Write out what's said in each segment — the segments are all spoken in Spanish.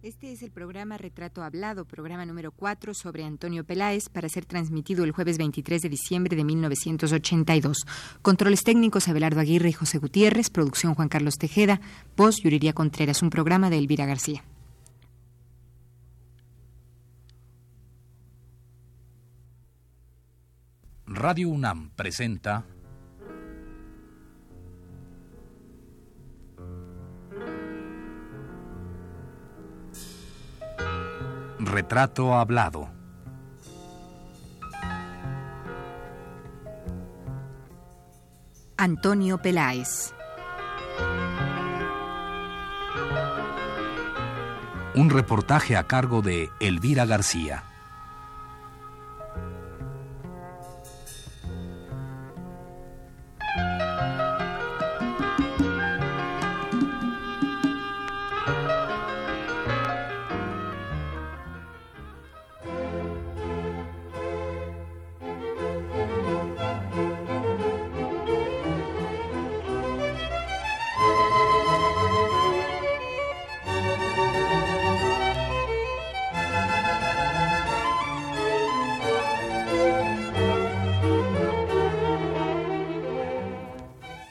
Este es el programa Retrato Hablado, programa número 4 sobre Antonio Peláez para ser transmitido el jueves 23 de diciembre de 1982. Controles técnicos Abelardo Aguirre y José Gutiérrez, producción Juan Carlos Tejeda, voz Yuriría Contreras, un programa de Elvira García. Radio UNAM presenta Retrato Hablado. Antonio Peláez. Un reportaje a cargo de Elvira García.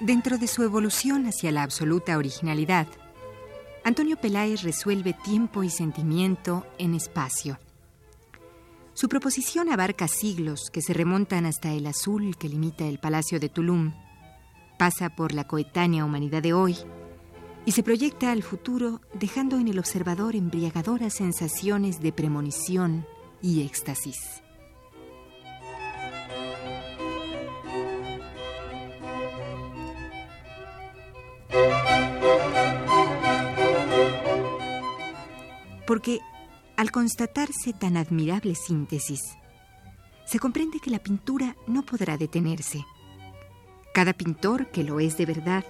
Dentro de su evolución hacia la absoluta originalidad, Antonio Peláez resuelve tiempo y sentimiento en espacio. Su proposición abarca siglos que se remontan hasta el azul que limita el Palacio de Tulum, pasa por la coetánea humanidad de hoy y se proyecta al futuro dejando en el observador embriagadoras sensaciones de premonición y éxtasis. Porque al constatarse tan admirable síntesis, se comprende que la pintura no podrá detenerse. Cada pintor que lo es de verdad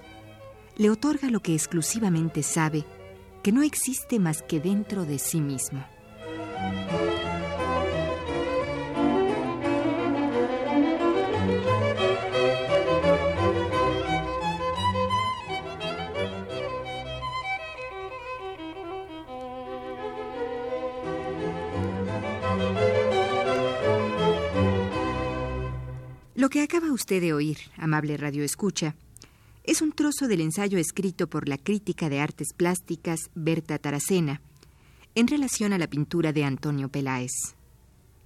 le otorga lo que exclusivamente sabe, que no existe más que dentro de sí mismo. Lo que acaba usted de oír, amable Radio Escucha, es un trozo del ensayo escrito por la crítica de artes plásticas Berta Taracena en relación a la pintura de Antonio Peláez,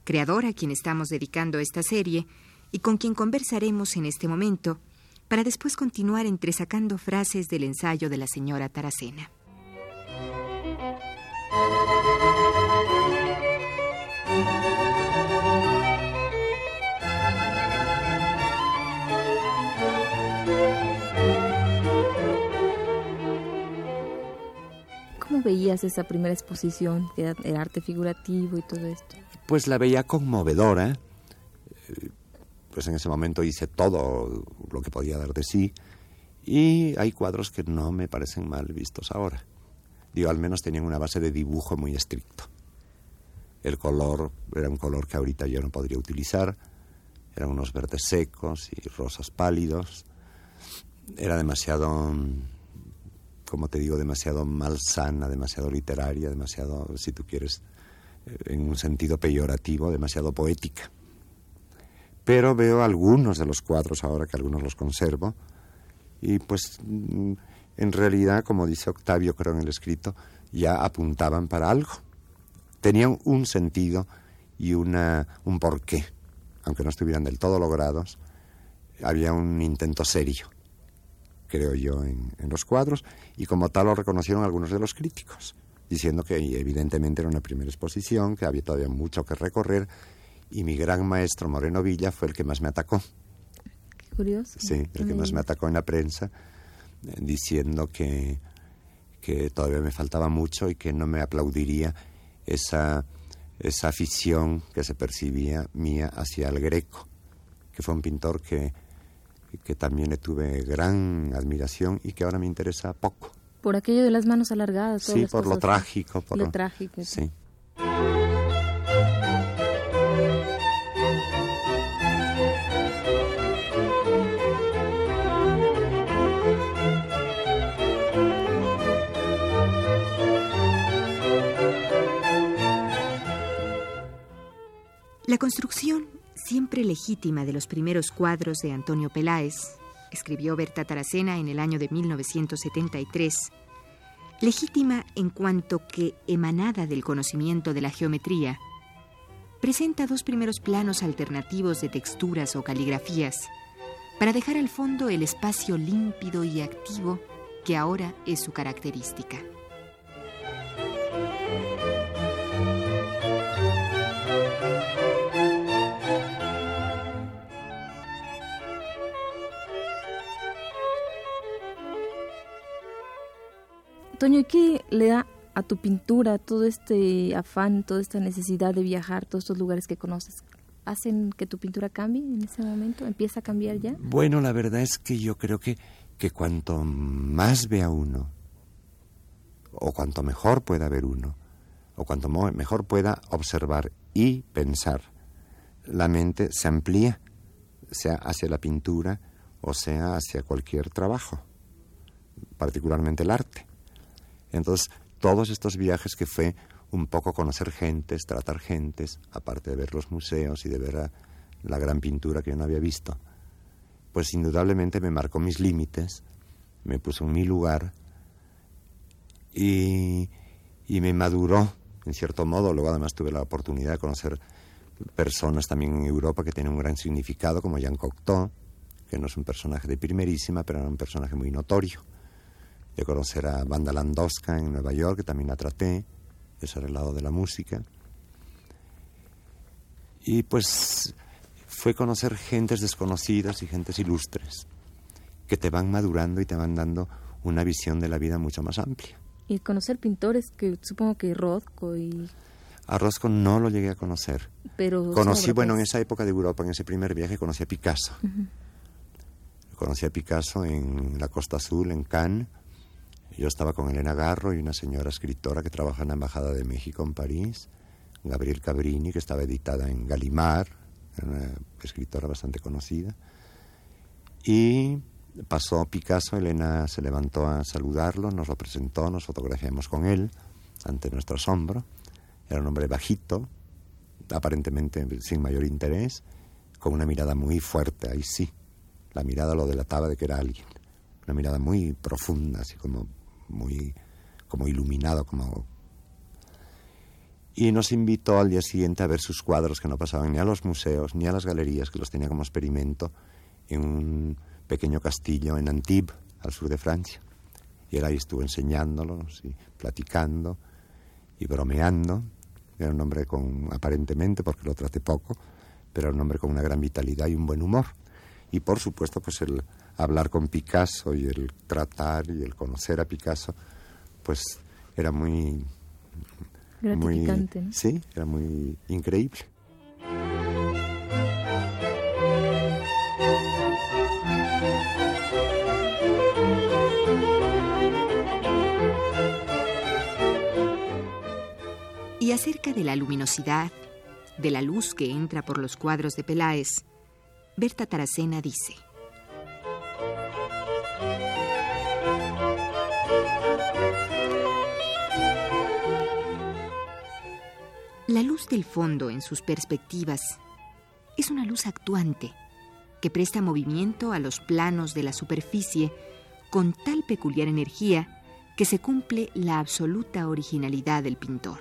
creador a quien estamos dedicando esta serie y con quien conversaremos en este momento para después continuar entresacando frases del ensayo de la señora Taracena. ¿Cómo veías esa primera exposición, el arte figurativo y todo esto? Pues la veía conmovedora. Eh, pues en ese momento hice todo lo que podía dar de sí. Y hay cuadros que no me parecen mal vistos ahora. Digo, al menos tenían una base de dibujo muy estricto. El color era un color que ahorita yo no podría utilizar. Eran unos verdes secos y rosas pálidos. Era demasiado como te digo, demasiado malsana, demasiado literaria, demasiado, si tú quieres, eh, en un sentido peyorativo, demasiado poética. Pero veo algunos de los cuadros ahora, que algunos los conservo, y pues mm, en realidad, como dice Octavio, creo en el escrito, ya apuntaban para algo. Tenían un sentido y una, un porqué, aunque no estuvieran del todo logrados, había un intento serio creo yo, en, los cuadros, y como tal lo reconocieron algunos de los críticos, diciendo que evidentemente era una primera exposición, que había todavía mucho que recorrer, y mi gran maestro Moreno Villa fue el que más me atacó. Qué curioso. Sí, el que más me atacó en la prensa, eh, diciendo que, que todavía me faltaba mucho y que no me aplaudiría esa, esa afición que se percibía mía hacia el greco, que fue un pintor que que también le tuve gran admiración y que ahora me interesa poco. Por aquello de las manos alargadas. Sí, por lo trágico. Por lo trágico. Sí. La construcción siempre legítima de los primeros cuadros de Antonio Peláez, escribió Berta Taracena en el año de 1973, legítima en cuanto que emanada del conocimiento de la geometría, presenta dos primeros planos alternativos de texturas o caligrafías para dejar al fondo el espacio límpido y activo que ahora es su característica. Toño, ¿y qué le da a tu pintura todo este afán, toda esta necesidad de viajar, todos estos lugares que conoces? ¿Hacen que tu pintura cambie en ese momento? ¿Empieza a cambiar ya? Bueno, la verdad es que yo creo que, que cuanto más vea uno, o cuanto mejor pueda ver uno, o cuanto mejor pueda observar y pensar, la mente se amplía, sea hacia la pintura o sea hacia cualquier trabajo, particularmente el arte. Entonces, todos estos viajes que fue un poco conocer gentes, tratar gentes, aparte de ver los museos y de ver la gran pintura que yo no había visto, pues indudablemente me marcó mis límites, me puso en mi lugar y, y me maduró, en cierto modo. Luego además tuve la oportunidad de conocer personas también en Europa que tienen un gran significado, como Jean Cocteau, que no es un personaje de primerísima, pero era un personaje muy notorio de conocer a Banda Landowska en Nueva York, que también la traté, es el lado de la música. Y pues fue conocer gentes desconocidas y gentes ilustres, que te van madurando y te van dando una visión de la vida mucho más amplia. Y conocer pintores que supongo que Rothko y... A Rothko no lo llegué a conocer. Pero conocí, bueno, en esa época de Europa, en ese primer viaje, conocí a Picasso. Conocí a Picasso en la Costa Azul, en Cannes, yo estaba con Elena Garro y una señora escritora que trabaja en la Embajada de México en París, Gabriel Cabrini, que estaba editada en Galimar, una escritora bastante conocida. Y pasó Picasso, Elena se levantó a saludarlo, nos lo presentó, nos fotografiamos con él ante nuestro asombro. Era un hombre bajito, aparentemente sin mayor interés, con una mirada muy fuerte, ahí sí. La mirada lo delataba de que era alguien. Una mirada muy profunda, así como muy como iluminado, como... Y nos invitó al día siguiente a ver sus cuadros que no pasaban ni a los museos ni a las galerías, que los tenía como experimento en un pequeño castillo en Antibes, al sur de Francia. Y él ahí estuvo enseñándolos y platicando y bromeando. Era un hombre con, aparentemente, porque lo traté poco, pero era un hombre con una gran vitalidad y un buen humor. Y por supuesto, pues el, hablar con Picasso y el tratar y el conocer a Picasso, pues era muy... Gratificante. Muy, Sí, era muy increíble. Y acerca de la luminosidad, de la luz que entra por los cuadros de Peláez, Berta Taracena dice, Del fondo en sus perspectivas es una luz actuante que presta movimiento a los planos de la superficie con tal peculiar energía que se cumple la absoluta originalidad del pintor.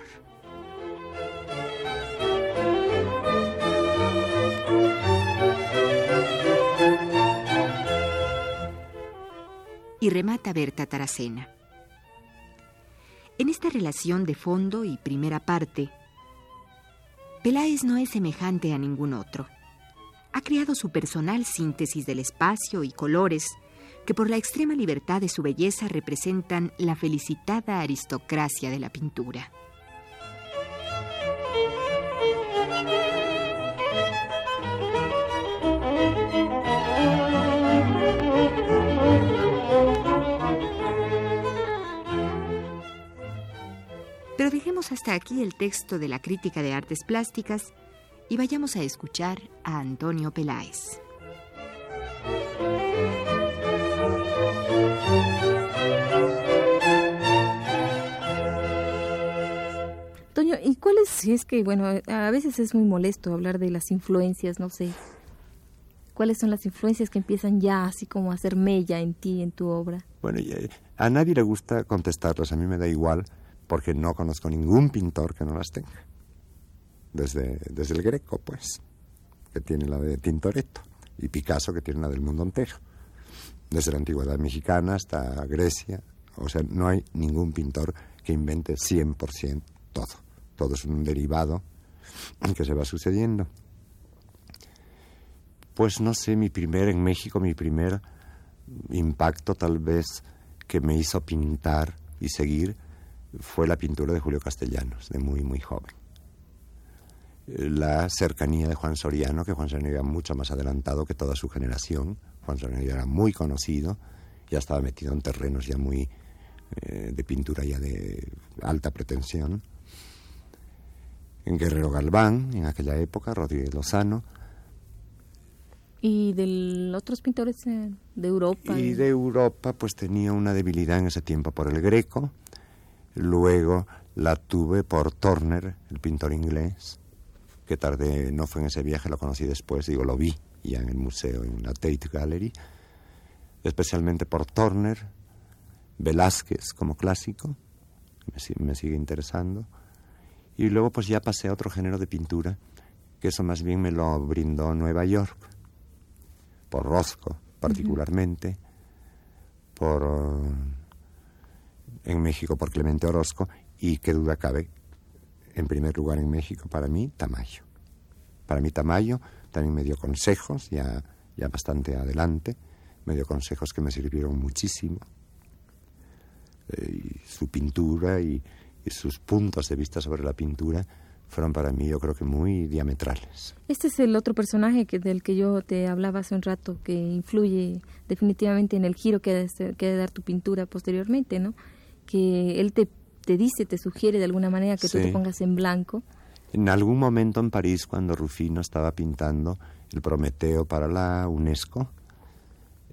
Y remata Berta Taracena. En esta relación de fondo y primera parte, Peláez no es semejante a ningún otro. Ha creado su personal síntesis del espacio y colores que por la extrema libertad de su belleza representan la felicitada aristocracia de la pintura. Dejemos hasta aquí el texto de la crítica de artes plásticas y vayamos a escuchar a Antonio Peláez. Toño, ¿y cuál es es que, bueno, a veces es muy molesto hablar de las influencias, no sé. ¿Cuáles son las influencias que empiezan ya así como a hacer mella en ti, en tu obra? Bueno, a nadie le gusta contestarlas, a mí me da igual, porque no conozco ningún pintor que no las tenga. Desde, desde el Greco, pues, que tiene la de Tintoretto, y Picasso, que tiene la del mundo entero. Desde la antigüedad mexicana hasta Grecia, o sea, no hay ningún pintor que invente 100% todo. Todo es un derivado que se va sucediendo. Pues no sé, mi primer, en México, mi primer impacto tal vez que me hizo pintar y seguir fue la pintura de Julio Castellanos, de muy, muy joven. La cercanía de Juan Soriano, que Juan Soriano era mucho más adelantado que toda su generación. Juan Soriano era muy conocido, ya estaba metido en terrenos ya muy eh, de pintura ya de alta pretensión. En Guerrero Galván, en aquella época, Rodríguez Lozano, ¿Y de otros pintores eh, de Europa? Y de Europa, pues tenía una debilidad en ese tiempo por el greco. Luego la tuve por Turner, el pintor inglés, que tarde, no fue en ese viaje, lo conocí después, digo, lo vi ya en el museo, en la Tate Gallery. Especialmente por Turner, Velázquez como clásico, me, me sigue interesando. Y luego pues ya pasé a otro género de pintura, que eso más bien me lo brindó Nueva York por Rosco particularmente, por en México por Clemente Orozco y qué duda cabe, en primer lugar en México para mí Tamayo. Para mí Tamayo también me dio consejos, ya, ya bastante adelante, me dio consejos que me sirvieron muchísimo. Eh, y su pintura y sus puntos de vista sobre la pintura fueron para mí yo creo que muy diametrales. Este es el otro personaje que, del que yo te hablaba hace un rato, que influye definitivamente en el giro que ha de, dar tu pintura posteriormente, ¿no? Que él te, te dice, te sugiere de alguna manera que tú te pongas en blanco. En algún momento en París, cuando Rufino estaba pintando el Prometeo para la UNESCO,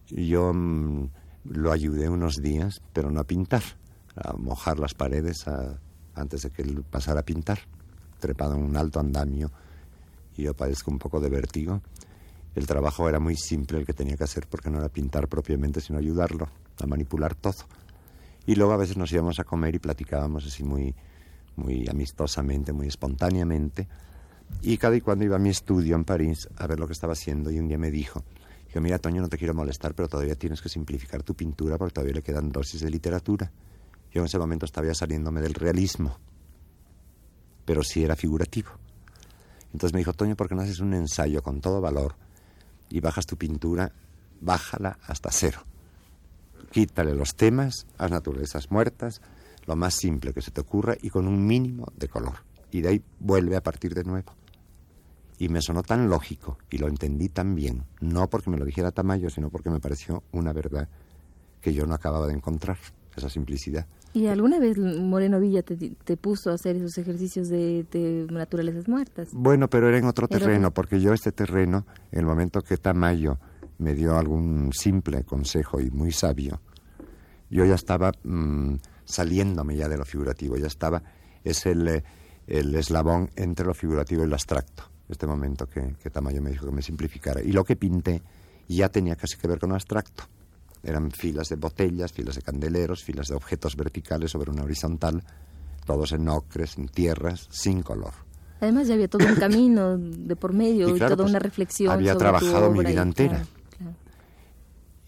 yo mm, lo ayudé unos días, pero no a pintar, a mojar las paredes antes de que él pasara a pintar trepado en un alto andamio y yo padezco un poco de vértigo. El trabajo era muy simple el que tenía que hacer porque no era pintar propiamente, sino ayudarlo a manipular todo. Y luego a veces nos íbamos a comer y platicábamos así muy, muy amistosamente, muy espontáneamente. Y cada y cuando iba a mi estudio en París a ver lo que estaba haciendo y un día me dijo, yo mira Toño, no te quiero molestar, pero todavía tienes que simplificar tu pintura porque todavía le quedan dosis de literatura. Yo en ese momento estaba ya saliéndome del realismo pero sí era figurativo. Entonces me dijo, Toño, ¿por qué no haces un ensayo con todo valor y bajas tu pintura, bájala hasta cero? Quítale los temas, haz naturalezas muertas, lo más simple que se te ocurra y con un mínimo de color. Y de ahí vuelve a partir de nuevo. Y me sonó tan lógico y lo entendí tan bien, no porque me lo dijera Tamayo, sino porque me pareció una verdad que yo no acababa de encontrar, esa simplicidad. ¿Y alguna vez Moreno Villa te, puso a hacer esos ejercicios de, naturalezas muertas? Bueno, pero era en otro terreno, porque yo este terreno, en el momento que Tamayo me dio algún simple consejo y muy sabio, yo ya estaba mm, saliéndome ya de lo figurativo, ya estaba, es el, el eslabón entre lo figurativo y lo abstracto, este momento que, que Tamayo me dijo que me simplificara. Y lo que pinté ya tenía casi que ver con lo abstracto eran filas de botellas, filas de candeleros, filas de objetos verticales sobre una horizontal, todos en ocres, en tierras, sin color. Además ya había todo un camino de por medio y, toda pues, una reflexión. Había trabajado mi vida entera.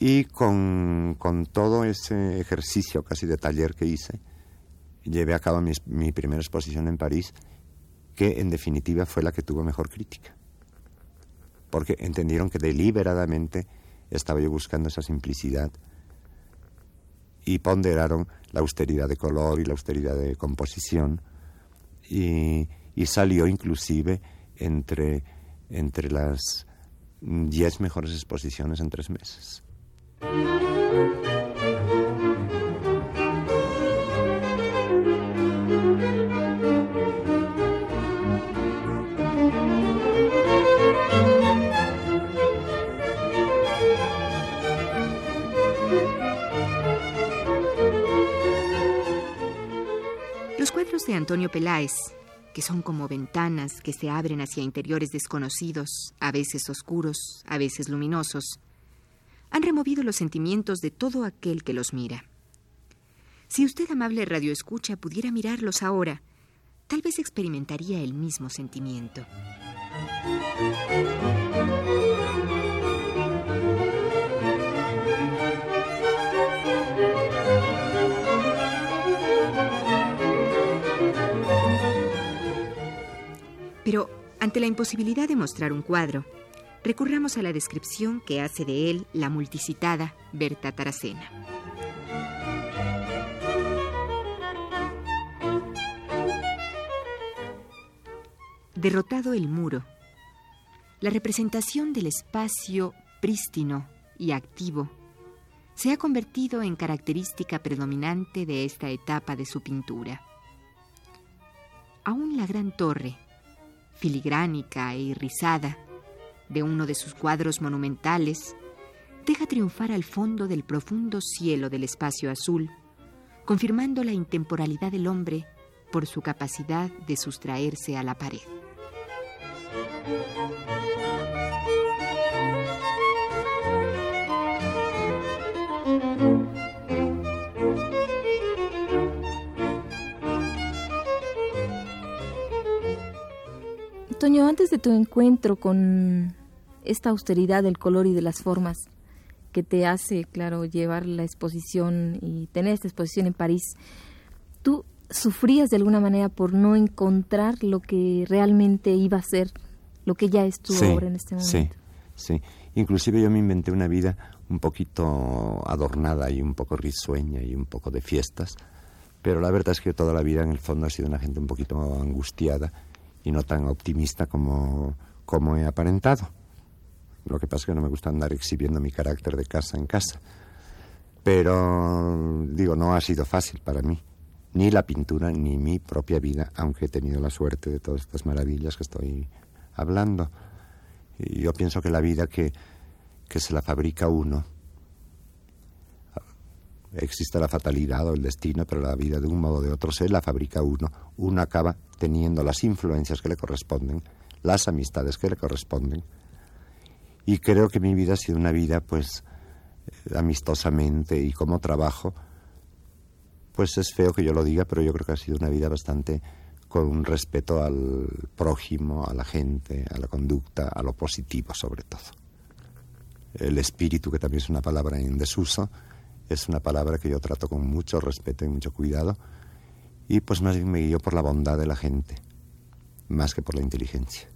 Y con, con, todo ese ejercicio casi de taller que hice, llevé a cabo mi, primera exposición en París, que en definitiva fue la que tuvo mejor crítica. Porque entendieron que deliberadamente estaba yo buscando esa simplicidad y ponderaron la austeridad de color y la austeridad de composición y, salió inclusive entre, entre las diez mejores exposiciones en tres meses. De Antonio Peláez, que son como ventanas que se abren hacia interiores desconocidos, a veces oscuros, a veces luminosos, han removido los sentimientos de todo aquel que los mira. Si usted, amable radioescucha, pudiera mirarlos ahora, tal vez experimentaría el mismo sentimiento. Pero ante la imposibilidad de mostrar un cuadro, recurramos a la descripción que hace de él la multicitada Berta Taracena. Derrotado el muro, la representación del espacio prístino y activo se ha convertido en característica predominante de esta etapa de su pintura. Aún la gran torre, filigránica e irrisada, de uno de sus cuadros monumentales, deja triunfar al fondo del profundo cielo del espacio azul, confirmando la intemporalidad del hombre por su capacidad de sustraerse a la pared. Toño, antes de tu encuentro con esta austeridad del color y de las formas que te hace, claro, llevar la exposición y tener esta exposición en París, ¿tú sufrías de alguna manera por no encontrar lo que realmente iba a ser, lo que ya es tu obra en este momento? Sí, sí. Inclusive yo me inventé una vida un poquito adornada y un poco risueña y un poco de fiestas, pero la verdad es que toda la vida en el fondo ha sido una gente un poquito angustiada y no tan optimista como, como he aparentado. Lo que pasa es que no me gusta andar exhibiendo mi carácter de casa en casa. Pero, digo, no ha sido fácil para mí. Ni la pintura, ni mi propia vida, aunque he tenido la suerte de todas estas maravillas que estoy hablando. Y yo pienso que la vida que, que se la fabrica uno, existe la fatalidad o el destino, pero la vida de un modo o de otro se la fabrica uno. Uno acaba teniendo las influencias que le corresponden, las amistades que le corresponden. Y creo que mi vida ha sido una vida, pues, amistosamente y como trabajo, pues es feo que yo lo diga, pero yo creo que ha sido una vida bastante con un respeto al prójimo, a la gente, a la conducta, a lo positivo sobre todo. El espíritu, que también es una palabra en desuso, es una palabra que yo trato con mucho respeto y mucho cuidado y pues más bien me guío por la bondad de la gente, más que por la inteligencia.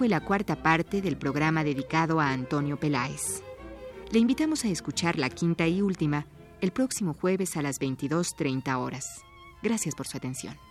Fue la cuarta parte del programa dedicado a Antonio Peláez. Le invitamos a escuchar la quinta y última el próximo jueves a las 22.30 horas. Gracias por su atención.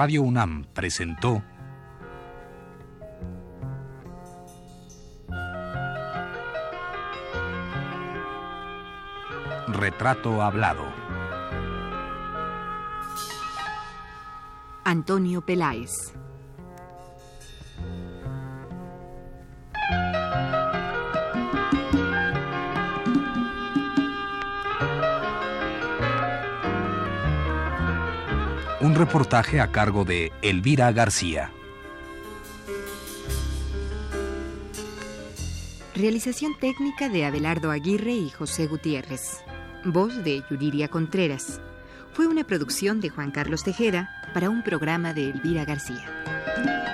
Radio UNAM presentó Retrato Hablado. Antonio Peláez. reportaje a cargo de Elvira García. Realización técnica de Abelardo Aguirre y José Gutiérrez. Voz de Yuriria Contreras. Fue una producción de Juan Carlos Tejeda para un programa de Elvira García.